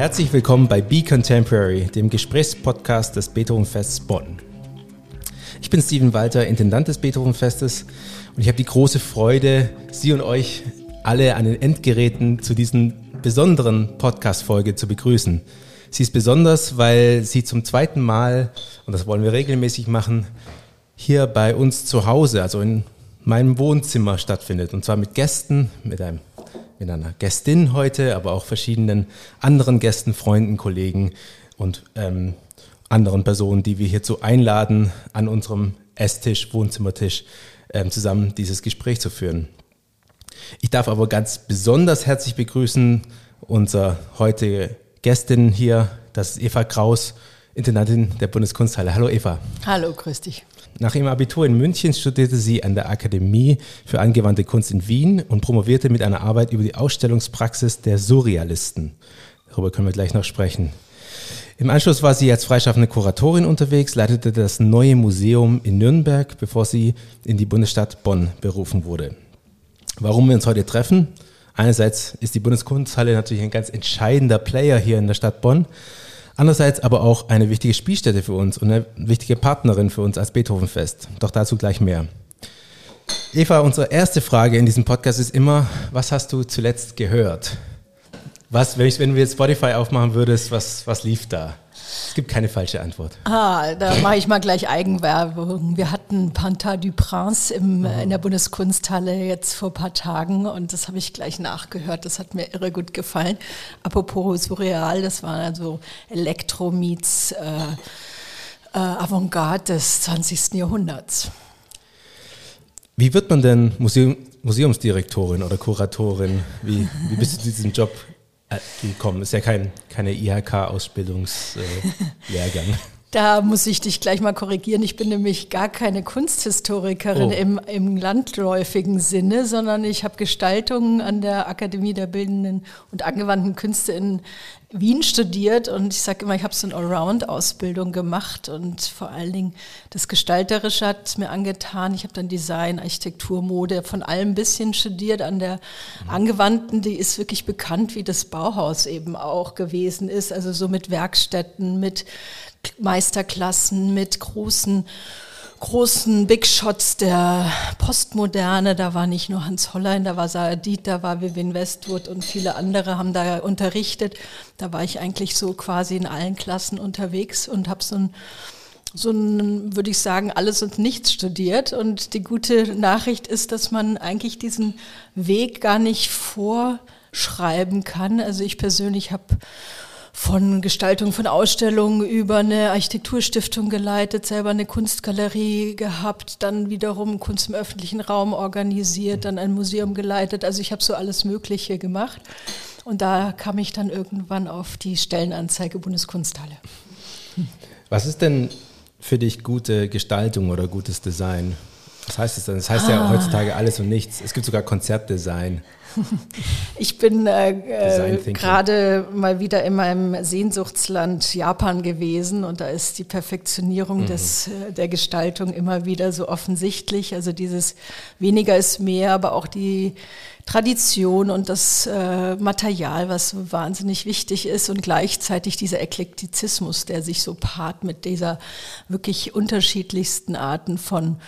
Herzlich willkommen bei Be Contemporary, dem Gesprächspodcast des Beethovenfests Bonn. Ich bin Steven Walter, Intendant des Beethovenfestes und ich habe die große Freude, Sie und euch alle an den Endgeräten zu diesen besonderen Podcast-Folge zu begrüßen. Sie ist besonders, weil sie zum zweiten Mal, und das wollen wir regelmäßig machen, hier bei uns zu Hause, also in meinem Wohnzimmer stattfindet. Und zwar mit Gästen, mit, einem, mit einer Gästin heute, aber auch verschiedenen anderen Gästen, Freunden, Kollegen und ähm, anderen Personen, die wir hierzu einladen, an unserem Esstisch, Wohnzimmertisch ähm, zusammen dieses Gespräch zu führen. Ich darf aber ganz besonders herzlich begrüßen unsere heutige Gästin hier, das ist Eva Kraus, Intendantin der Bundeskunsthalle. Hallo Eva. Hallo, grüß dich. Nach ihrem Abitur in München studierte sie an der Akademie für angewandte Kunst in Wien und promovierte mit einer Arbeit über die Ausstellungspraxis der Surrealisten. Darüber können wir gleich noch sprechen. Im Anschluss war sie als freischaffende Kuratorin unterwegs, leitete das neue Museum in Nürnberg, bevor sie in die Bundesstadt Bonn berufen wurde. Warum wir uns heute treffen? Einerseits ist die Bundeskunsthalle natürlich ein ganz entscheidender Player hier in der Stadt Bonn. Andererseits aber auch eine wichtige Spielstätte für uns und eine wichtige Partnerin für uns als Beethovenfest. Doch dazu gleich mehr. Eva, unsere erste Frage in diesem Podcast ist immer, was hast du zuletzt gehört? Was, wenn, ich, wenn du jetzt Spotify aufmachen würdest, was, was lief da? Es gibt keine falsche Antwort. Ah, da mache ich mal gleich Eigenwerbung. Wir hatten Panta du Prince im, oh. in der Bundeskunsthalle jetzt vor ein paar Tagen und das habe ich gleich nachgehört. Das hat mir irre gut gefallen. Apropos Surreal, das war also Elektro meets äh, äh, Avantgarde des 20. Jahrhunderts. Wie wird man denn Museum, Museumsdirektorin oder Kuratorin? Wie, wie bist du zu diesem Job gekommen. Ist ja kein, keine IHK-Ausbildungslehrgang. Äh, da muss ich dich gleich mal korrigieren. Ich bin nämlich gar keine Kunsthistorikerin oh. im, im landläufigen Sinne, sondern ich habe Gestaltung an der Akademie der Bildenden und Angewandten Künste in Wien studiert und ich sage immer, ich habe so eine Allround-Ausbildung gemacht und vor allen Dingen das Gestalterische hat mir angetan. Ich habe dann Design, Architektur, Mode von allem ein bisschen studiert. An der Angewandten, die ist wirklich bekannt, wie das Bauhaus eben auch gewesen ist. Also so mit Werkstätten, mit Meisterklassen, mit großen großen Big Shots der Postmoderne. Da war nicht nur Hans Hollein, da war Sarah Diet, da war Vivian Westwood und viele andere haben da unterrichtet. Da war ich eigentlich so quasi in allen Klassen unterwegs und habe so ein so ein, würde ich sagen, alles und nichts studiert. Und die gute Nachricht ist, dass man eigentlich diesen Weg gar nicht vorschreiben kann. Also ich persönlich habe von Gestaltung von Ausstellungen über eine Architekturstiftung geleitet, selber eine Kunstgalerie gehabt, dann wiederum Kunst im öffentlichen Raum organisiert, dann ein Museum geleitet. Also ich habe so alles Mögliche gemacht. Und da kam ich dann irgendwann auf die Stellenanzeige Bundeskunsthalle. Was ist denn für dich gute Gestaltung oder gutes Design? Was heißt das denn? Das heißt ah. ja heutzutage alles und nichts. Es gibt sogar Konzeptdesign. Ich bin äh, äh, gerade mal wieder in meinem Sehnsuchtsland Japan gewesen und da ist die Perfektionierung mhm. des, äh, der Gestaltung immer wieder so offensichtlich. Also dieses weniger ist mehr, aber auch die Tradition und das äh, Material, was so wahnsinnig wichtig ist und gleichzeitig dieser Eklektizismus, der sich so paart mit dieser wirklich unterschiedlichsten Arten von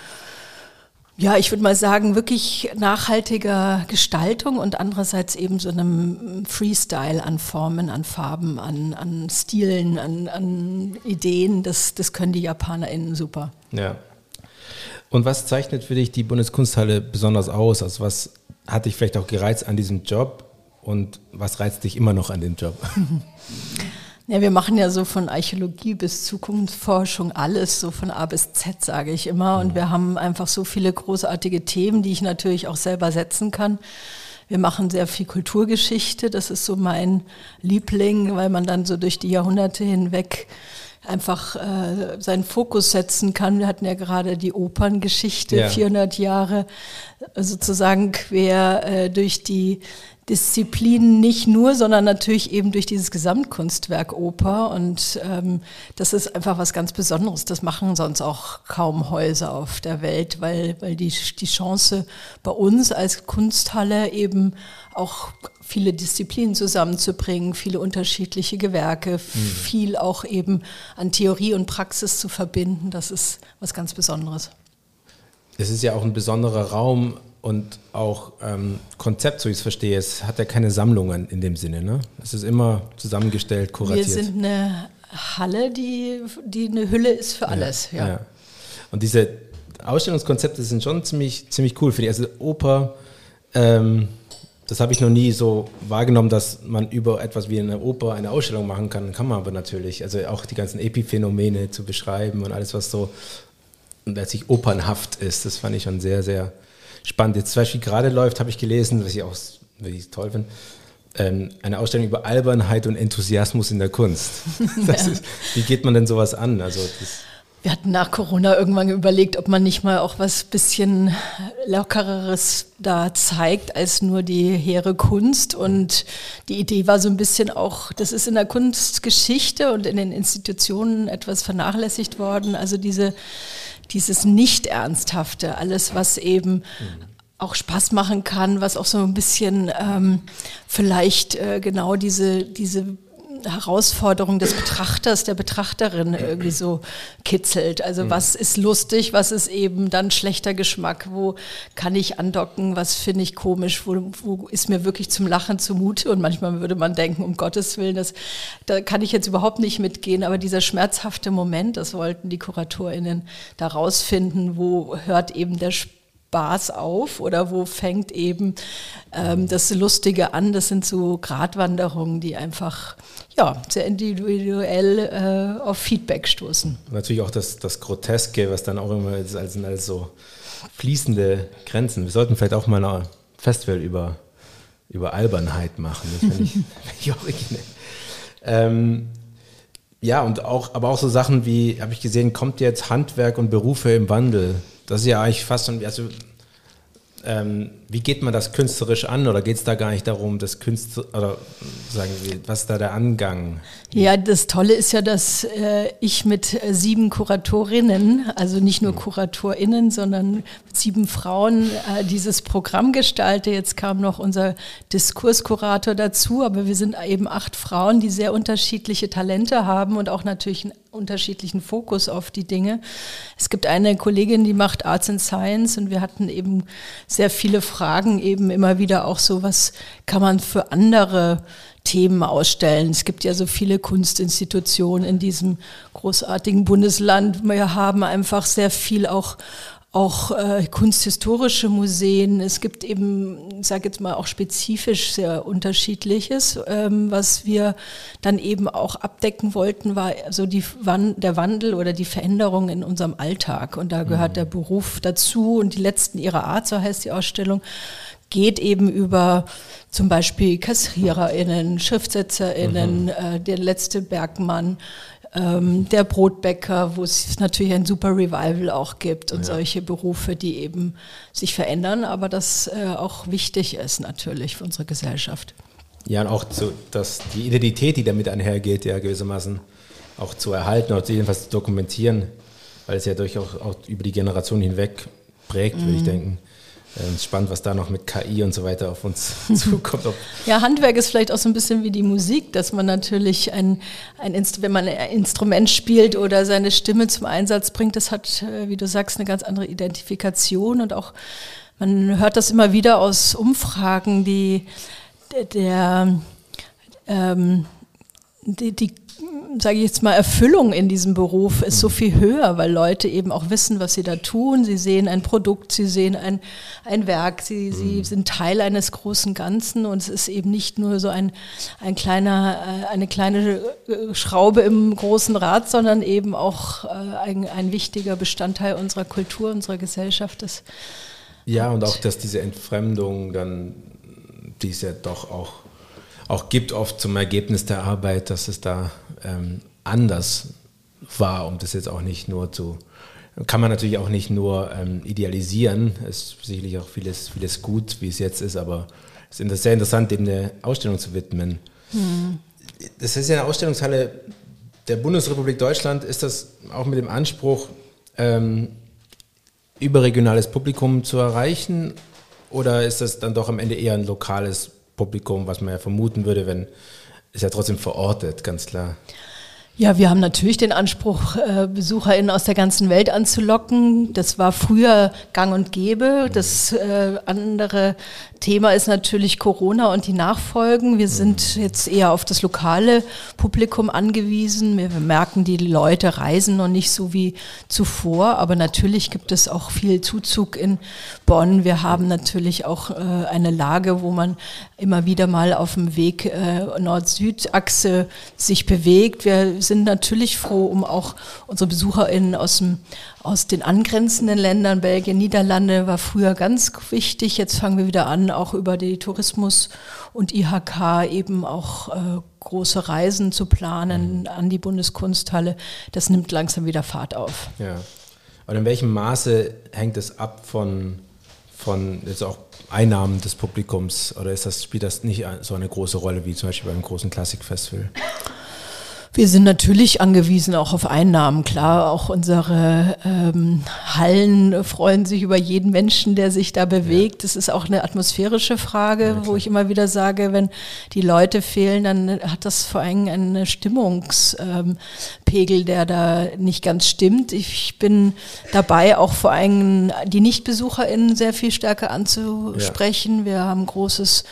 ja, ich würde mal sagen, wirklich nachhaltiger Gestaltung und andererseits eben so einem Freestyle an Formen, an Farben, an, an Stilen, an, an Ideen. Das, das können die JapanerInnen super. Ja. Und was zeichnet für dich die Bundeskunsthalle besonders aus? Also was hat dich vielleicht auch gereizt an diesem Job und was reizt dich immer noch an dem Job? Ja, wir machen ja so von Archäologie bis Zukunftsforschung alles, so von A bis Z, sage ich immer. Und wir haben einfach so viele großartige Themen, die ich natürlich auch selber setzen kann. Wir machen sehr viel Kulturgeschichte, das ist so mein Liebling, weil man dann so durch die Jahrhunderte hinweg einfach äh, seinen Fokus setzen kann. Wir hatten ja gerade die Operngeschichte, ja. 400 Jahre sozusagen quer äh, durch die Disziplinen nicht nur, sondern natürlich eben durch dieses Gesamtkunstwerk Oper. Und ähm, das ist einfach was ganz Besonderes. Das machen sonst auch kaum Häuser auf der Welt, weil, weil die, die Chance bei uns als Kunsthalle eben auch viele Disziplinen zusammenzubringen, viele unterschiedliche Gewerke, mhm. viel auch eben an Theorie und Praxis zu verbinden, das ist was ganz Besonderes. Es ist ja auch ein besonderer Raum, und auch ähm, Konzept, so ich es verstehe, es hat ja keine Sammlungen in dem Sinne. Ne? Es ist immer zusammengestellt, kuratiert. Wir sind eine Halle, die, die eine Hülle ist für alles. Ja, ja. ja. Und diese Ausstellungskonzepte sind schon ziemlich, ziemlich cool, finde ich. Also Oper, ähm, das habe ich noch nie so wahrgenommen, dass man über etwas wie eine Oper eine Ausstellung machen kann. Kann man aber natürlich. Also auch die ganzen Epiphänomene zu beschreiben und alles, was so letztlich opernhaft ist, das fand ich schon sehr, sehr spannend. Jetzt zum Beispiel gerade läuft, habe ich gelesen, was ich auch wirklich toll finde, ähm, eine Ausstellung über Albernheit und Enthusiasmus in der Kunst. Ja. Ist, wie geht man denn sowas an? Also wir hatten nach Corona irgendwann überlegt, ob man nicht mal auch was bisschen lockereres da zeigt als nur die hehre Kunst. Und die Idee war so ein bisschen auch, das ist in der Kunstgeschichte und in den Institutionen etwas vernachlässigt worden. Also diese dieses Nicht-Ernsthafte, alles, was eben auch Spaß machen kann, was auch so ein bisschen ähm, vielleicht äh, genau diese, diese Herausforderung des Betrachters, der Betrachterin irgendwie so kitzelt. Also mhm. was ist lustig, was ist eben dann schlechter Geschmack, wo kann ich andocken, was finde ich komisch, wo, wo ist mir wirklich zum Lachen zumute? Und manchmal würde man denken, um Gottes Willen, das, da kann ich jetzt überhaupt nicht mitgehen, aber dieser schmerzhafte Moment, das wollten die KuratorInnen da rausfinden, wo hört eben der Spaß Spaß auf oder wo fängt eben ähm, das Lustige an? Das sind so Gratwanderungen, die einfach ja, sehr individuell äh, auf Feedback stoßen. Natürlich auch das, das Groteske, was dann auch immer ist, als, als so fließende Grenzen. Wir sollten vielleicht auch mal ein Festival über, über Albernheit machen. Das finde ich, find ich originell. Ähm, ja, und auch, aber auch so Sachen wie, habe ich gesehen, kommt jetzt Handwerk und Berufe im Wandel das ist ja eigentlich fast schon, also ähm, wie geht man das künstlerisch an oder geht es da gar nicht darum, das Künstler oder sagen wir, was ist da der Angang? Ja, das Tolle ist ja, dass äh, ich mit äh, sieben Kuratorinnen, also nicht nur KuratorInnen, sondern sieben Frauen äh, dieses Programm gestalte. Jetzt kam noch unser Diskurskurator dazu, aber wir sind eben acht Frauen, die sehr unterschiedliche Talente haben und auch natürlich einen unterschiedlichen Fokus auf die Dinge. Es gibt eine Kollegin, die macht Arts and Science und wir hatten eben sehr viele Fragen, eben immer wieder auch so, was kann man für andere Themen ausstellen. Es gibt ja so viele Kunstinstitutionen in diesem großartigen Bundesland. Wir haben einfach sehr viel auch auch äh, kunsthistorische Museen. Es gibt eben, ich sage jetzt mal, auch spezifisch sehr unterschiedliches. Ähm, was wir dann eben auch abdecken wollten, war so die, der Wandel oder die Veränderung in unserem Alltag. Und da gehört mhm. der Beruf dazu und die letzten ihrer Art, so heißt die Ausstellung geht eben über zum Beispiel KassiererInnen, SchriftsetzerInnen, mhm. äh, der letzte Bergmann, ähm, der Brotbäcker, wo es natürlich ein super Revival auch gibt und ja. solche Berufe, die eben sich verändern, aber das äh, auch wichtig ist natürlich für unsere Gesellschaft. Ja, und auch so, dass die Identität, die damit einhergeht, ja gewissermaßen auch zu erhalten oder jedenfalls zu dokumentieren, weil es ja durchaus auch über die Generation hinweg prägt, mhm. würde ich mhm. denken. Ähm, spannend, was da noch mit KI und so weiter auf uns zukommt. ja, Handwerk ist vielleicht auch so ein bisschen wie die Musik, dass man natürlich ein, ein wenn man ein Instrument spielt oder seine Stimme zum Einsatz bringt, das hat, äh, wie du sagst, eine ganz andere Identifikation und auch man hört das immer wieder aus Umfragen, die der ähm, die, die sage ich jetzt mal, Erfüllung in diesem Beruf ist so viel höher, weil Leute eben auch wissen, was sie da tun. Sie sehen ein Produkt, sie sehen ein, ein Werk, sie, mhm. sie sind Teil eines großen Ganzen und es ist eben nicht nur so ein, ein kleiner, äh, eine kleine äh, Schraube im großen Rad, sondern eben auch äh, ein, ein wichtiger Bestandteil unserer Kultur, unserer Gesellschaft ist. Ja, und, und auch, dass diese Entfremdung dann, die ist ja doch auch auch gibt, oft zum Ergebnis der Arbeit, dass es da ähm, anders war, um das jetzt auch nicht nur zu, kann man natürlich auch nicht nur ähm, idealisieren, es ist sicherlich auch vieles, vieles gut, wie es jetzt ist, aber es ist sehr interessant, dem eine Ausstellung zu widmen. Hm. Das ist ja eine Ausstellungshalle der Bundesrepublik Deutschland. Ist das auch mit dem Anspruch, ähm, überregionales Publikum zu erreichen? Oder ist das dann doch am Ende eher ein lokales Publikum, was man ja vermuten würde, wenn es ja trotzdem verortet, ganz klar? Ja, wir haben natürlich den Anspruch, äh, BesucherInnen aus der ganzen Welt anzulocken. Das war früher gang und gäbe. Das äh, andere Thema ist natürlich Corona und die Nachfolgen. Wir sind jetzt eher auf das lokale Publikum angewiesen. Wir merken, die Leute reisen noch nicht so wie zuvor. Aber natürlich gibt es auch viel Zuzug in Bonn. Wir haben natürlich auch äh, eine Lage, wo man immer wieder mal auf dem Weg Nord-Süd-Achse sich bewegt. Wir sind natürlich froh, um auch unsere BesucherInnen aus, dem, aus den angrenzenden Ländern, Belgien, Niederlande, war früher ganz wichtig. Jetzt fangen wir wieder an, auch über die Tourismus und IHK eben auch äh, große Reisen zu planen an die Bundeskunsthalle. Das nimmt langsam wieder Fahrt auf. Ja. Und in welchem Maße hängt es ab von, von jetzt auch Einnahmen des Publikums oder ist das, spielt das nicht so eine große Rolle wie zum Beispiel beim großen Klassikfestival? Wir sind natürlich angewiesen auch auf Einnahmen. Klar, auch unsere ähm, Hallen freuen sich über jeden Menschen, der sich da bewegt. Das ist auch eine atmosphärische Frage, ja, wo ich immer wieder sage, wenn die Leute fehlen, dann hat das vor allem einen Stimmungspegel, ähm, der da nicht ganz stimmt. Ich bin dabei, auch vor allem die NichtbesucherInnen sehr viel stärker anzusprechen. Ja. Wir haben großes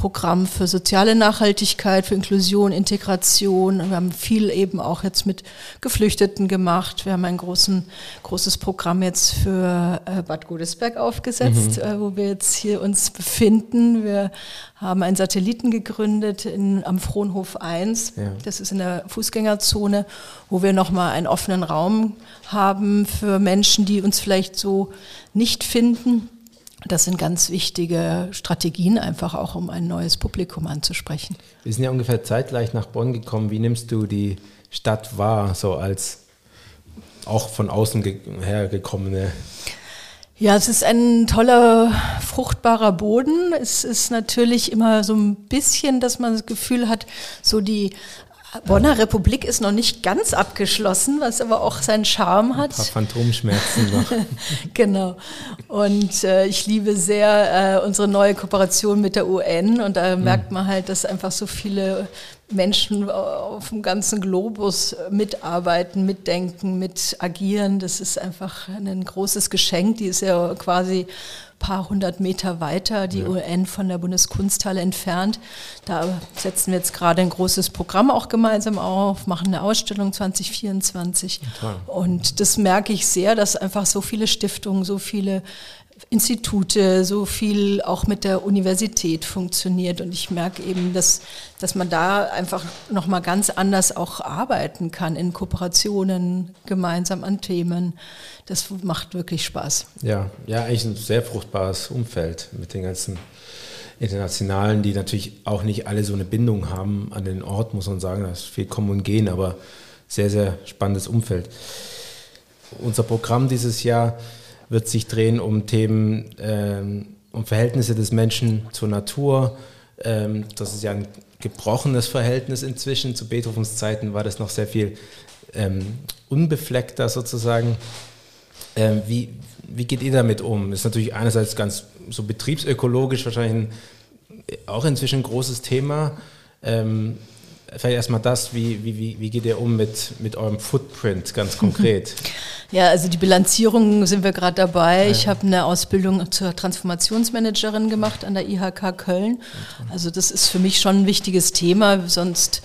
Programm für soziale Nachhaltigkeit, für Inklusion, Integration. Wir haben viel eben auch jetzt mit Geflüchteten gemacht. Wir haben ein großen, großes Programm jetzt für äh, Bad Godesberg aufgesetzt, mhm. Äh, wo wir jetzt hier uns befinden. Wir haben einen Satelliten gegründet in, am Frohnhof 1. Ja. Das ist in der Fußgängerzone, wo wir nochmal einen offenen Raum haben für Menschen, die uns vielleicht so nicht finden das sind ganz wichtige Strategien, einfach auch um ein neues Publikum anzusprechen. Wir sind ja ungefähr zeitgleich nach Bonn gekommen. Wie nimmst du die Stadt wahr, so als auch von außen hergekommene? Ja, es ist ein toller, fruchtbarer Boden. Es ist natürlich immer so ein bisschen, dass man das Gefühl hat, so die Bonner Republik ist noch nicht ganz abgeschlossen, was aber auch seinen Charme hat. Ein paar Phantomschmerzen noch. genau. Und äh, ich liebe sehr äh, unsere neue Kooperation mit der UN und da mhm. merkt man halt, dass einfach so viele Menschen auf dem ganzen Globus mitarbeiten, mitdenken, mit agieren. Das ist einfach ein großes Geschenk. Die ist ja quasi paar hundert Meter weiter, die ja. UN von der Bundeskunsthalle entfernt. Da setzen wir jetzt gerade ein großes Programm auch gemeinsam auf, machen eine Ausstellung 2024. Total. Und das merke ich sehr, dass einfach so viele Stiftungen, so viele Institute, so viel auch mit der Universität funktioniert. Und ich merke eben, dass, dass man da einfach nochmal ganz anders auch arbeiten kann in Kooperationen, gemeinsam an Themen. Das macht wirklich Spaß. Ja, ja, eigentlich ein sehr fruchtbares Umfeld mit den ganzen Internationalen, die natürlich auch nicht alle so eine Bindung haben an den Ort, muss man sagen. Da ist viel Kommen und Gehen, aber sehr, sehr spannendes Umfeld. Unser Programm dieses Jahr wird sich drehen um Themen, ähm, um Verhältnisse des Menschen zur Natur. Ähm, das ist ja ein gebrochenes Verhältnis inzwischen. Zu Beethovens Zeiten war das noch sehr viel ähm, unbefleckter sozusagen. Ähm, wie, wie geht ihr damit um? Ist natürlich einerseits ganz so betriebsökologisch wahrscheinlich ein, auch inzwischen ein großes Thema. Ähm, vielleicht erstmal das, wie, wie, wie geht ihr um mit, mit eurem Footprint ganz konkret? Ja, also die Bilanzierung sind wir gerade dabei. Ja. Ich habe eine Ausbildung zur Transformationsmanagerin gemacht an der IHK Köln. Also das ist für mich schon ein wichtiges Thema. Sonst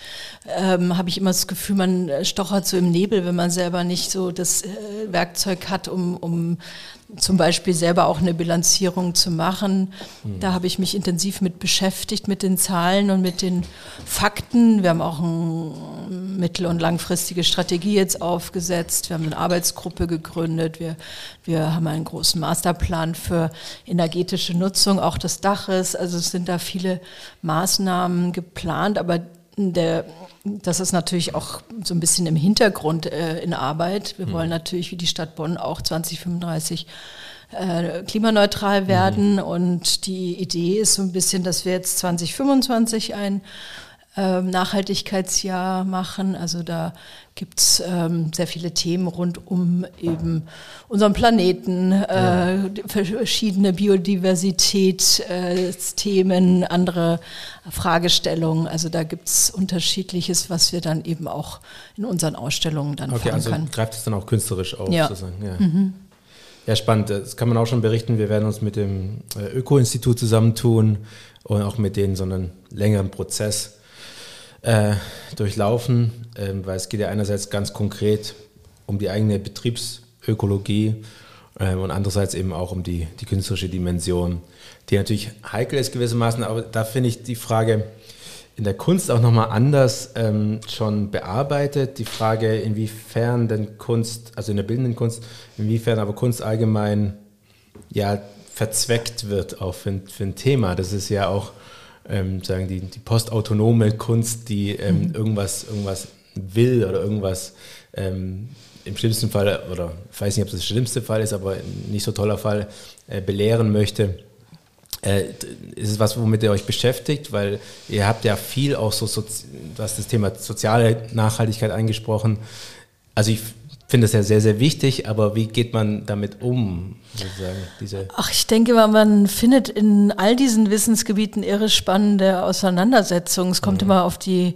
ähm, habe ich immer das Gefühl, man stochert so im Nebel, wenn man selber nicht so das äh, Werkzeug hat, um, um zum Beispiel selber auch eine Bilanzierung zu machen. Mhm. Da habe ich mich intensiv mit beschäftigt, mit den Zahlen und mit den Fakten. Wir haben auch eine mittel- und langfristige Strategie jetzt aufgesetzt. Wir haben eine Arbeitsgruppe gegründet. Wir, wir haben einen großen Masterplan für energetische Nutzung auch des Daches. Also es sind da viele Maßnahmen geplant, aber der, das ist natürlich auch so ein bisschen im Hintergrund äh, in Arbeit. Wir mhm. wollen natürlich wie die Stadt Bonn auch 2035 äh, klimaneutral werden. Mhm. Und die Idee ist so ein bisschen, dass wir jetzt 2025 ein ähm, Nachhaltigkeitsjahr machen. Also da gibt es ähm, sehr viele Themen rund um eben unseren Planeten, äh, ja. verschiedene Biodiversitätsthemen, äh, andere Fragestellungen. Also da gibt es unterschiedliches, was wir dann eben auch in unseren Ausstellungen dann okay, also können. greift es dann auch künstlerisch auf ja. sozusagen. Ja. Mhm. Ja, spannend. Das kann man auch schon berichten. Wir werden uns mit dem äh, Öko-Institut zusammentun und auch mit denen so einen längeren Prozess äh, durchlaufen, äh, weil es geht ja einerseits ganz konkret um die eigene Betriebsökologie äh, und andererseits eben auch um die, die künstlerische Dimension, die natürlich heikel ist gewissermaßen, aber da finde ich die Frage in der Kunst auch nochmal anders ähm, schon bearbeitet. Die Frage, inwiefern denn Kunst, also in der bildenden Kunst, inwiefern aber Kunst allgemein ja verzweckt wird auch für, für ein Thema. Das ist ja auch ähm, sagen die, die postautonome Kunst, die ähm, mhm. irgendwas, irgendwas will oder irgendwas ähm, im schlimmsten Fall, oder ich weiß nicht, ob das der schlimmste Fall ist, aber nicht so toller Fall, äh, belehren möchte. Äh, ist es was, womit ihr euch beschäftigt? Weil ihr habt ja viel auch so, so du hast das Thema soziale Nachhaltigkeit angesprochen. Also ich finde das ja sehr, sehr wichtig, aber wie geht man damit um? Sozusagen, Ach, ich denke mal, man findet in all diesen Wissensgebieten irre spannende Auseinandersetzungen. Es kommt mhm. immer auf die,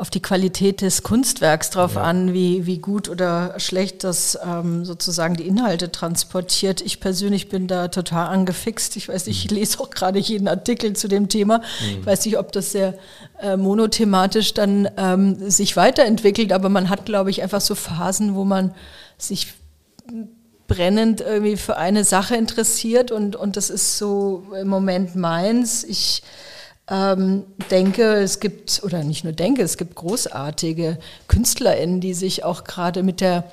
auf die Qualität des Kunstwerks drauf ja. an, wie, wie gut oder schlecht das ähm, sozusagen die Inhalte transportiert. Ich persönlich bin da total angefixt. Ich weiß nicht, ich mhm. lese auch gerade jeden Artikel zu dem Thema. Mhm. Ich weiß nicht, ob das sehr äh, monothematisch dann ähm, sich weiterentwickelt, aber man hat, glaube ich, einfach so Phasen, wo man sich brennend irgendwie für eine Sache interessiert und, und das ist so im Moment meins. Ich ähm, denke, es gibt, oder nicht nur denke, es gibt großartige KünstlerInnen, die sich auch gerade mit der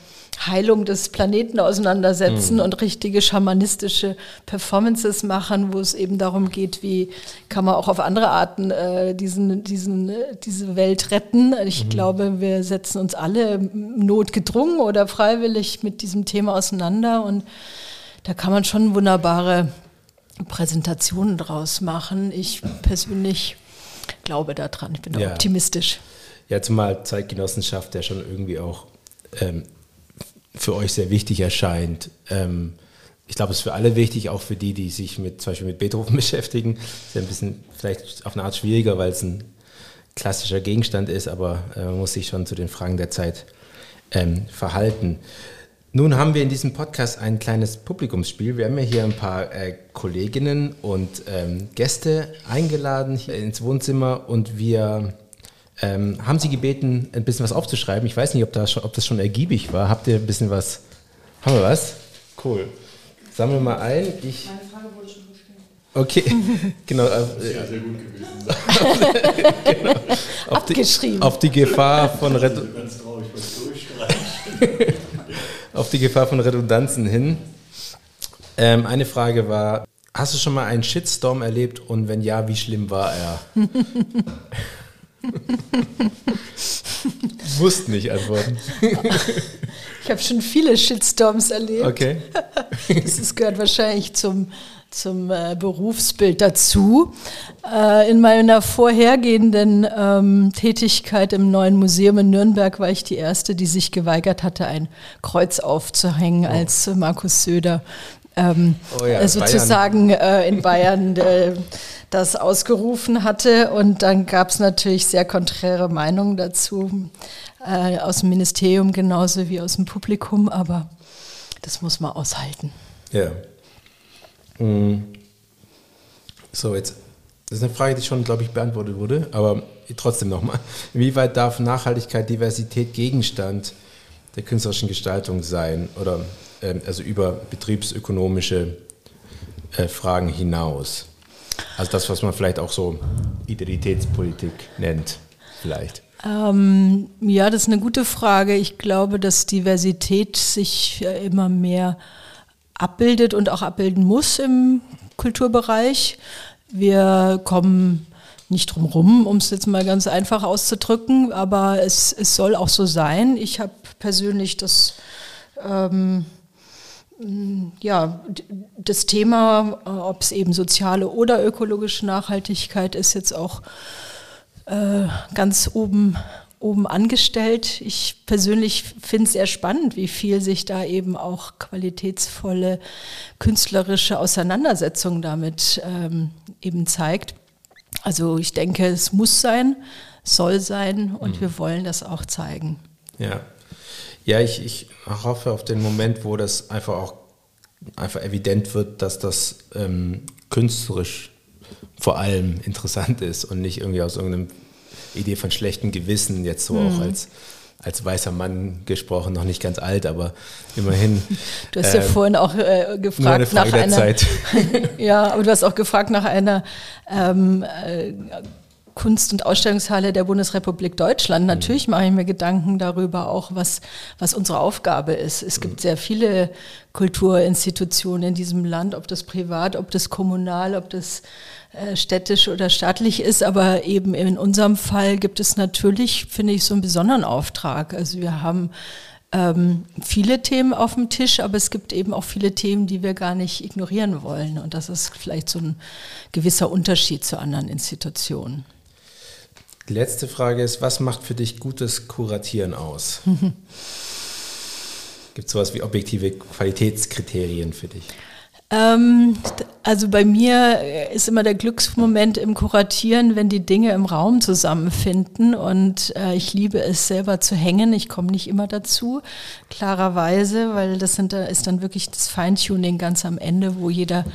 Heilung des Planeten auseinandersetzen mhm. und richtige schamanistische Performances machen, wo es eben darum geht, wie kann man auch auf andere Arten äh, diesen, diesen, diese Welt retten. Ich mhm. glaube, wir setzen uns alle notgedrungen oder freiwillig mit diesem Thema auseinander und da kann man schon wunderbare Präsentationen draus machen. Ich persönlich glaube daran, ich bin ja. optimistisch. Ja, zumal Zeitgenossenschaft ja schon irgendwie auch ähm, für euch sehr wichtig erscheint. Ähm, ich glaube, es ist für alle wichtig, auch für die, die sich mit zum Beispiel mit Beethoven beschäftigen. Ist ja ein bisschen vielleicht auf eine Art schwieriger, weil es ein klassischer Gegenstand ist, aber äh, man muss sich schon zu den Fragen der Zeit ähm, verhalten. Nun haben wir in diesem Podcast ein kleines Publikumsspiel. Wir haben ja hier ein paar äh, Kolleginnen und ähm, Gäste eingeladen ins Wohnzimmer und wir ähm, haben Sie gebeten, ein bisschen was aufzuschreiben. Ich weiß nicht, ob das, schon, ob das schon ergiebig war. Habt ihr ein bisschen was? Haben wir was? Cool. Sammeln wir mal ein. Ich Meine Frage wurde schon gestellt. Okay, genau. Äh, das ist ja sehr gut gewesen. genau. auf, Abgeschrieben. Die, auf die Gefahr von Redundanzen. auf die Gefahr von Redundanzen hin. Ähm, eine Frage war: Hast du schon mal einen Shitstorm erlebt und wenn ja, wie schlimm war er? Wusste nicht antworten. Ich habe schon viele Shitstorms erlebt. Okay. Das gehört wahrscheinlich zum, zum äh, Berufsbild dazu. Äh, in meiner vorhergehenden ähm, Tätigkeit im neuen Museum in Nürnberg war ich die Erste, die sich geweigert hatte, ein Kreuz aufzuhängen, oh. als Markus Söder ähm, oh ja, sozusagen äh, in Bayern äh, das ausgerufen hatte. Und dann gab es natürlich sehr konträre Meinungen dazu, äh, aus dem Ministerium genauso wie aus dem Publikum, aber das muss man aushalten. Ja. Mhm. So, jetzt, das ist eine Frage, die schon, glaube ich, beantwortet wurde, aber trotzdem nochmal. Inwieweit darf Nachhaltigkeit, Diversität Gegenstand der künstlerischen Gestaltung sein? Oder ähm, also über betriebsökonomische äh, Fragen hinaus. Also das, was man vielleicht auch so Identitätspolitik nennt, vielleicht. Ähm, ja, das ist eine gute Frage. Ich glaube, dass Diversität sich immer mehr abbildet und auch abbilden muss im Kulturbereich. Wir kommen nicht drum rum, um es jetzt mal ganz einfach auszudrücken, aber es, es soll auch so sein. Ich habe persönlich das ähm, ja, das Thema, äh, ob es eben soziale oder ökologische Nachhaltigkeit ist, jetzt auch äh, ganz oben, oben angestellt. Ich persönlich finde es sehr spannend, wie viel sich da eben auch qualitätsvolle künstlerische Auseinandersetzung damit ähm, eben zeigt. Also ich denke, es muss sein, soll sein und mhm. wir wollen das auch zeigen. Ja, ja ich, ich hoffe auf den Moment, wo das einfach auch einfach evident wird, dass das ähm, künstlerisch vor allem interessant ist und nicht irgendwie aus irgendeinem Idee von schlechtem Gewissen, jetzt so mhm. auch als, als weißer Mann gesprochen, noch nicht ganz alt, aber immerhin. Du hast ja ähm, vorhin auch äh, gefragt nach einer. Zeit. ja, aber du hast auch gefragt nach einer ähm, äh, Kunst- und Ausstellungshalle der Bundesrepublik Deutschland. Mhm. Natürlich mache ich mir Gedanken darüber auch, was, was unsere Aufgabe ist. Es gibt mhm. sehr viele Kulturinstitutionen in diesem Land, ob das privat, ob das kommunal, ob das äh, städtisch oder staatlich ist. Aber eben in unserem Fall gibt es natürlich, finde ich, so einen besonderen Auftrag. Also wir haben ähm, viele Themen auf dem Tisch, aber es gibt eben auch viele Themen, die wir gar nicht ignorieren wollen. Und das ist vielleicht so ein gewisser Unterschied zu anderen Institutionen. Die letzte Frage ist, was macht für dich gutes Kuratieren aus? Gibt es sowas wie objektive Qualitätskriterien für dich? Ähm, also bei mir ist immer der Glücksmoment im Kuratieren, wenn die Dinge im Raum zusammenfinden und äh, ich liebe es selber zu hängen. Ich komme nicht immer dazu, klarerweise, weil das sind, ist dann wirklich das Feintuning ganz am Ende, wo jeder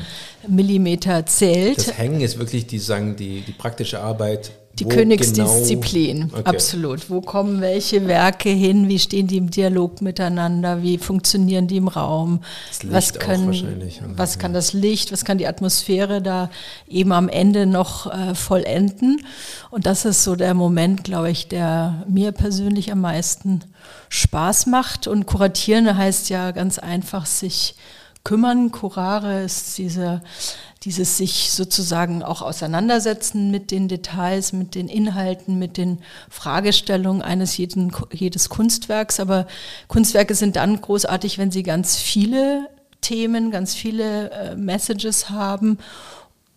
Millimeter zählt. Das Hängen ist wirklich die, sagen, die, die praktische Arbeit die Königsdisziplin, genau? okay. absolut. Wo kommen welche Werke hin? Wie stehen die im Dialog miteinander? Wie funktionieren die im Raum? was können, was kann das Licht? Was kann die Atmosphäre da eben am Ende noch äh, vollenden? Und das ist so der Moment, glaube ich, der mir persönlich am meisten Spaß macht. Und kuratieren heißt ja ganz einfach sich kümmern. Curare ist diese dieses sich sozusagen auch auseinandersetzen mit den Details, mit den Inhalten, mit den Fragestellungen eines jeden, jedes Kunstwerks. Aber Kunstwerke sind dann großartig, wenn sie ganz viele Themen, ganz viele äh, Messages haben.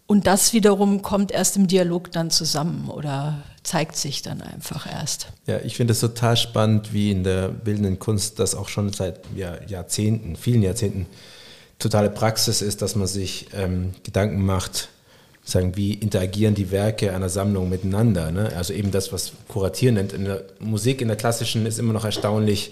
Und das wiederum kommt erst im Dialog dann zusammen oder zeigt sich dann einfach erst. Ja, ich finde es total spannend, wie in der bildenden Kunst das auch schon seit ja, Jahrzehnten, vielen Jahrzehnten totale Praxis ist, dass man sich ähm, Gedanken macht, sagen, wie interagieren die Werke einer Sammlung miteinander. Ne? Also eben das, was Kuratieren nennt. In der Musik, in der klassischen, ist immer noch erstaunlich,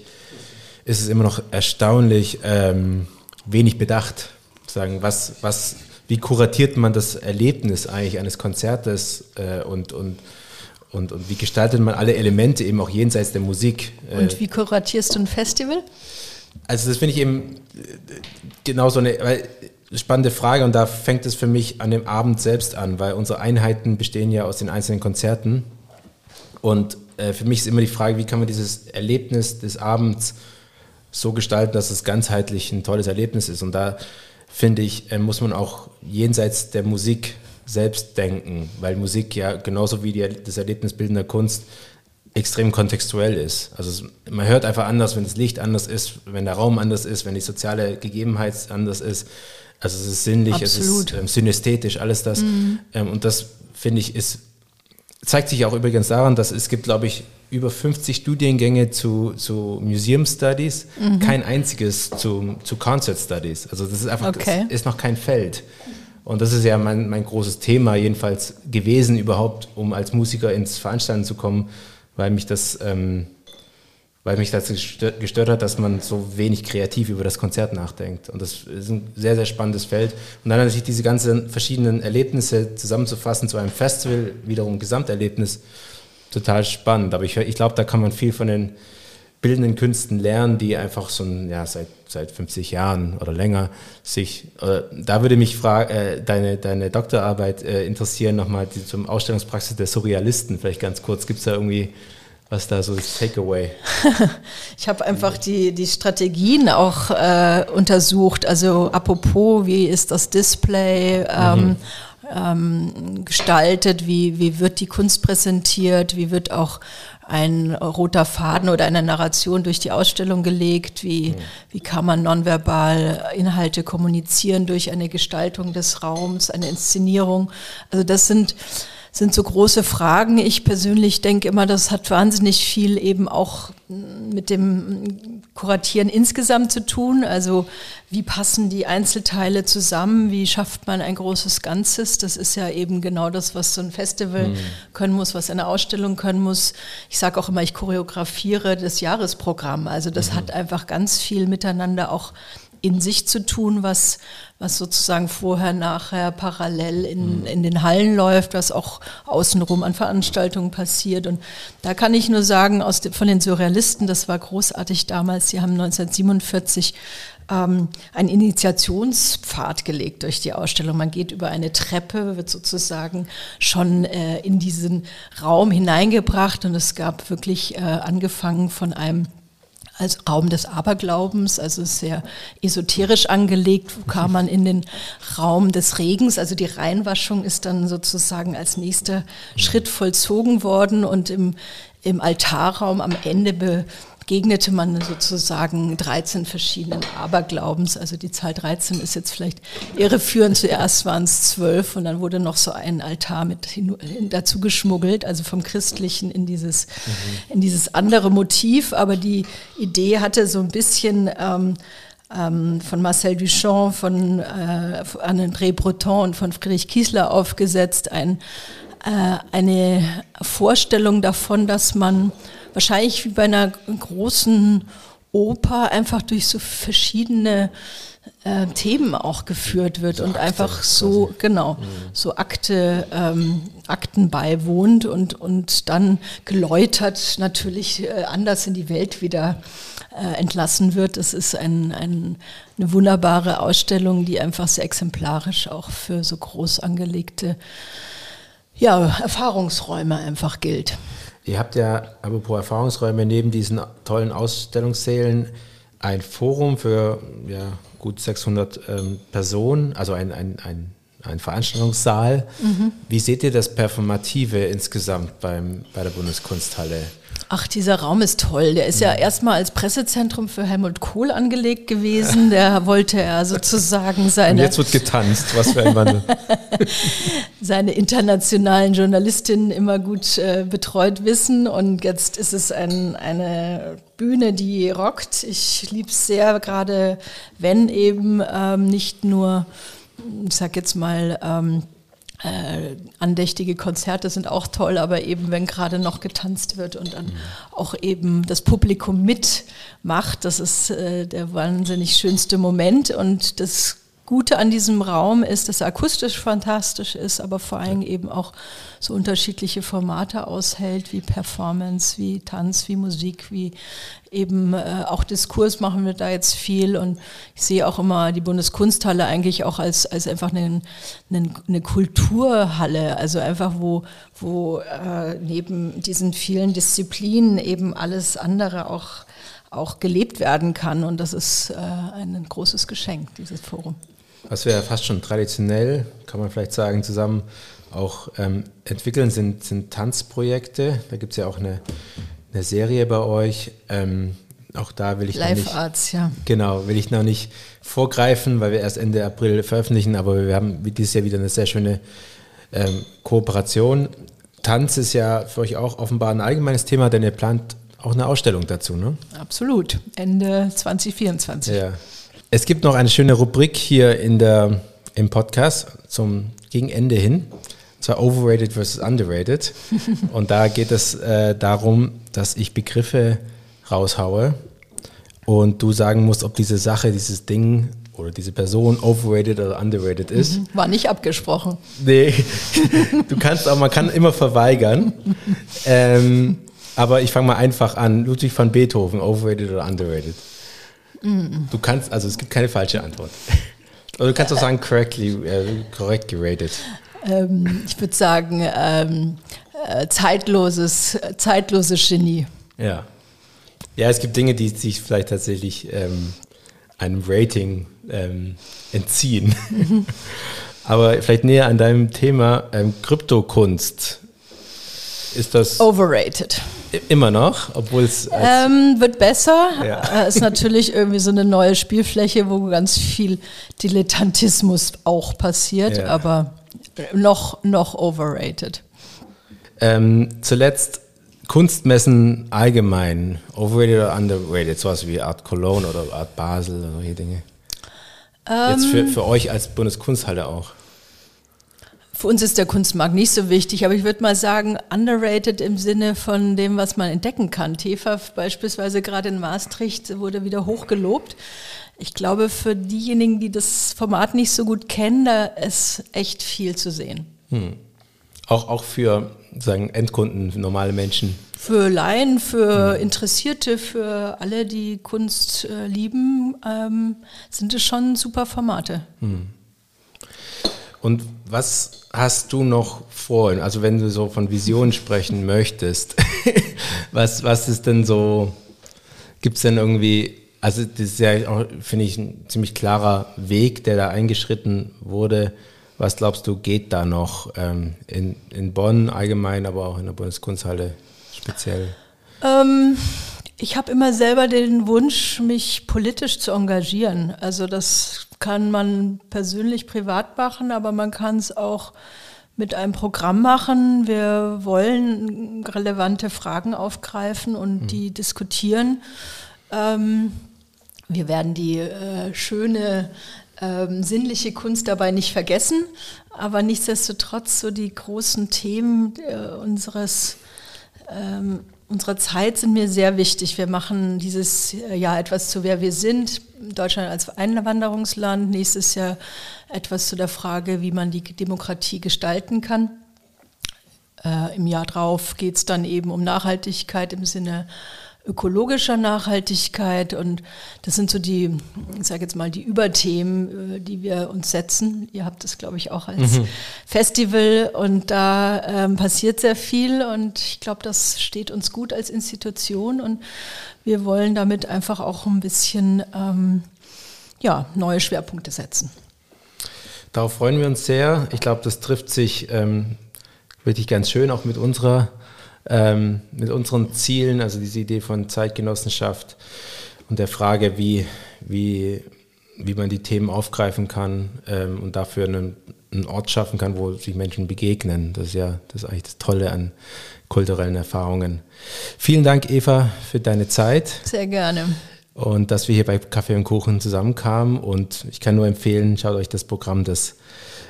ist es immer noch erstaunlich ähm, wenig bedacht. Sagen, was, was, wie kuratiert man das Erlebnis eigentlich eines Konzertes äh, und, und und, und wie gestaltet man alle Elemente eben auch jenseits der Musik? Äh? Und wie kuratierst du ein Festival? Also das finde ich eben genau so eine spannende Frage und da fängt es für mich an dem Abend selbst an, weil unsere Einheiten bestehen ja aus den einzelnen Konzerten und äh, für mich ist immer die Frage, wie kann man dieses Erlebnis des Abends so gestalten, dass es ganzheitlich ein tolles Erlebnis ist und da finde ich, äh, muss man auch jenseits der Musik selbst denken, weil Musik ja genauso wie die, das Erlebnis bildender Kunst extrem kontextuell ist. Also man hört einfach anders, wenn das Licht anders ist, wenn der Raum anders ist, wenn die soziale Gegebenheit anders ist. Also es ist sinnlich, Absolut. es ist ähm, synästhetisch, alles das. Mhm. Ähm, und das finde ich ist zeigt sich auch übrigens daran, dass es gibt, glaube ich, über 50 Studiengänge zu, zu Museum Studies, mhm. kein einziges zu, zu Concert Studies. Also das ist einfach, okay. das ist noch kein Feld. Und das ist ja mein, mein großes Thema jedenfalls gewesen überhaupt, um als Musiker ins Veranstalten zu kommen, weil mich das, ähm, weil mich das gestört, hat, dass man so wenig kreativ über das Konzert nachdenkt. Und das ist ein sehr, sehr spannendes Feld. Und dann natürlich diese ganzen verschiedenen Erlebnisse zusammenzufassen zu einem Festival, wiederum Gesamterlebnis, total spannend. Aber ich, ich glaube, da kann man viel von den bildenden Künsten lernen, die einfach so ein, ja, seit, seit 50 Jahren oder länger sich, äh, da würde mich frage, äh, deine, deine Doktorarbeit äh, interessieren, nochmal die, zum Ausstellungspraxis der Surrealisten, vielleicht ganz kurz, gibt es da irgendwie was da so das Takeaway? ich habe einfach die, die Strategien auch äh, untersucht. Also apropos, wie ist das Display? Ähm, mhm ähm, gestaltet, wie, wie wird die Kunst präsentiert, wie wird auch ein roter Faden oder eine Narration durch die Ausstellung gelegt, wie, mhm. wie kann man nonverbal Inhalte kommunizieren durch eine Gestaltung des Raums, eine Inszenierung. Also das sind sind so große Fragen. Ich persönlich denke immer, das hat wahnsinnig viel eben auch mit dem Kuratieren insgesamt zu tun. Also wie passen die Einzelteile zusammen? Wie schafft man ein großes Ganzes? Das ist ja eben genau das, was so ein Festival mhm. können muss, was eine Ausstellung können muss. Ich sage auch immer, ich choreografiere das Jahresprogramm. Also das mhm. hat einfach ganz viel miteinander auch in sich zu tun, was, was sozusagen vorher, nachher parallel in, mhm. in den Hallen läuft, was auch außenrum an Veranstaltungen passiert. Und da kann ich nur sagen, aus de, von den Surrealisten, das war großartig damals, sie haben 1947 ähm, einen Initiationspfad gelegt durch die Ausstellung. Man geht über eine Treppe, wird sozusagen schon äh, in diesen Raum hineingebracht und es gab wirklich äh, angefangen von einem als Raum des Aberglaubens, also sehr esoterisch angelegt. Wo kam man in den Raum des Regens? Also die Reinwaschung ist dann sozusagen als nächster Schritt vollzogen worden und im, im Altarraum am Ende be, begegnete man sozusagen 13 verschiedenen Aberglaubens. Also die Zahl 13 ist jetzt vielleicht irreführend. Zuerst waren es zwölf und dann wurde noch so ein Altar mit hin, dazu geschmuggelt, also vom Christlichen in dieses, mhm. in dieses andere Motiv. Aber die Idee hatte so ein bisschen ähm, ähm, von Marcel Duchamp, von äh, André Breton und von Friedrich Kiesler aufgesetzt, ein, äh, eine Vorstellung davon, dass man wahrscheinlich wie bei einer großen Oper einfach durch so verschiedene äh, Themen auch geführt wird so und Akte einfach so, quasi. genau, mhm. so Akte, ähm, Akten beiwohnt und, und dann geläutert natürlich äh, anders in die Welt wieder äh, entlassen wird. Das ist ein, ein, eine wunderbare Ausstellung, die einfach sehr exemplarisch auch für so groß angelegte ja, Erfahrungsräume einfach gilt. Ihr habt ja, apropos Erfahrungsräume, neben diesen tollen Ausstellungssälen ein Forum für ja, gut 600 ähm, Personen, also ein, ein, ein, ein Veranstaltungssaal. Mhm. Wie seht ihr das Performative insgesamt beim, bei der Bundeskunsthalle? Ach, dieser Raum ist toll. Der ist ja mhm. erstmal als Pressezentrum für Helmut Kohl angelegt gewesen. Der wollte er sozusagen seine. Und jetzt wird getanzt, was für ein Wandel. seine internationalen Journalistinnen immer gut äh, betreut wissen. Und jetzt ist es ein, eine Bühne, die rockt. Ich liebe es sehr, gerade wenn eben ähm, nicht nur, ich sag jetzt mal, ähm, äh, andächtige Konzerte sind auch toll, aber eben wenn gerade noch getanzt wird und dann mhm. auch eben das Publikum mitmacht, das ist äh, der wahnsinnig schönste Moment und das Gute an diesem Raum ist, dass er akustisch fantastisch ist, aber vor allem eben auch so unterschiedliche Formate aushält, wie Performance, wie Tanz, wie Musik, wie eben äh, auch Diskurs machen wir da jetzt viel. Und ich sehe auch immer die Bundeskunsthalle eigentlich auch als, als einfach eine, eine, eine Kulturhalle, also einfach wo, wo äh, neben diesen vielen Disziplinen eben alles andere auch auch gelebt werden kann. Und das ist äh, ein großes Geschenk, dieses Forum was wir ja fast schon traditionell, kann man vielleicht sagen, zusammen auch ähm, entwickeln, sind, sind Tanzprojekte. Da gibt es ja auch eine, eine Serie bei euch. Ähm, auch da will ich Live noch nicht, Arts, ja. Genau, will ich noch nicht vorgreifen, weil wir erst Ende April veröffentlichen, aber wir haben dieses Jahr wieder eine sehr schöne ähm, Kooperation. Tanz ist ja für euch auch offenbar ein allgemeines Thema, denn ihr plant auch eine Ausstellung dazu, ne? Absolut, Ende 2024. Ja, es gibt noch eine schöne Rubrik hier in der, im Podcast zum gegen Ende hin. Und zwar Overrated versus Underrated. Und da geht es äh, darum, dass ich Begriffe raushaue und du sagen musst, ob diese Sache, dieses Ding oder diese Person overrated oder underrated ist. Mhm. War nicht abgesprochen. Nee, du kannst auch, man kann immer verweigern. ähm, aber ich fange mal einfach an. Ludwig van Beethoven, overrated oder underrated? Du kannst, also es gibt keine falsche Antwort. Oder du kannst auch sagen, correctly, äh, korrekt geratet. Ähm, ich würde sagen, ähm, äh, zeitloses, zeitloses Genie. Ja. Ja, es gibt Dinge, die sich vielleicht tatsächlich ähm, einem Rating ähm, entziehen. Mhm. Aber vielleicht näher an deinem Thema ähm, Kryptokunst. Ist das. Overrated. Immer noch, obwohl es. Ähm, wird besser. Ja. Äh, ist natürlich irgendwie so eine neue Spielfläche, wo ganz viel Dilettantismus auch passiert, ja. aber noch, noch overrated. Ähm, zuletzt Kunstmessen allgemein, overrated oder underrated, sowas wie Art Cologne oder Art Basel oder solche Dinge. Ähm, Jetzt für, für euch als Bundeskunsthalle auch. Für uns ist der Kunstmarkt nicht so wichtig, aber ich würde mal sagen, underrated im Sinne von dem, was man entdecken kann. TEFAF beispielsweise gerade in Maastricht wurde wieder hochgelobt. Ich glaube, für diejenigen, die das Format nicht so gut kennen, da ist echt viel zu sehen. Hm. Auch, auch für sagen Endkunden, normale Menschen? Für Laien, für hm. Interessierte, für alle, die Kunst äh, lieben, ähm, sind es schon super Formate. Hm. Und was hast du noch vor? Also wenn du so von Visionen sprechen möchtest, was, was ist denn so, gibt es denn irgendwie, also das ist ja auch, finde ich, ein ziemlich klarer Weg, der da eingeschritten wurde. Was glaubst du, geht da noch ähm, in, in Bonn allgemein, aber auch in der Bundeskunsthalle speziell? Ähm, ich habe immer selber den Wunsch, mich politisch zu engagieren. Also das kann man persönlich privat machen, aber man kann es auch mit einem Programm machen. Wir wollen relevante Fragen aufgreifen und mhm. die diskutieren. Ähm, wir werden die äh, schöne ähm, sinnliche Kunst dabei nicht vergessen, aber nichtsdestotrotz so die großen Themen äh, unseres ähm, unserer Zeit sind mir sehr wichtig. Wir machen dieses Jahr etwas zu wer wir sind, Deutschland als Einwanderungsland, nächstes Jahr etwas zu der Frage, wie man die Demokratie gestalten kann. Äh, Im Jahr drauf geht es dann eben um Nachhaltigkeit im Sinne ökologischer Nachhaltigkeit und das sind so die, ich sage jetzt mal, die Überthemen, äh, die wir uns setzen. Ihr habt das, glaube ich, auch als mhm. Festival und da ähm, passiert sehr viel und ich glaube, das steht uns gut als Institution und wir wollen damit einfach auch ein bisschen ähm, ja, neue Schwerpunkte setzen. Darauf freuen wir uns sehr. Ich glaube, das trifft sich ähm, wirklich ganz schön auch mit unserer ähm, mit unseren Zielen, also diese Idee von Zeitgenossenschaft und der Frage, wie, wie, wie man die Themen aufgreifen kann ähm, und dafür einen, einen, Ort schaffen kann, wo sich Menschen begegnen. Das ist ja das ist eigentlich das Tolle an kulturellen Erfahrungen. Vielen Dank, Eva, für deine Zeit. Sehr gerne. Und dass wir hier bei Kaffee und Kuchen zusammenkamen. Und ich kann nur empfehlen, schaut euch das Programm des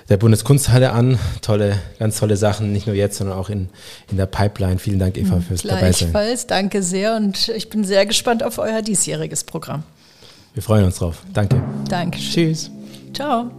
der Bundeskunsthalle an. Tolle, ganz tolle Sachen, nicht nur jetzt, sondern auch in, in der Pipeline. Vielen Dank, Eva, fürs Dabeisein. Gleichfalls, danke sehr und ich bin sehr gespannt auf euer diesjähriges Programm. Wir freuen uns drauf. Danke. Danke. Tschüss. Ciao.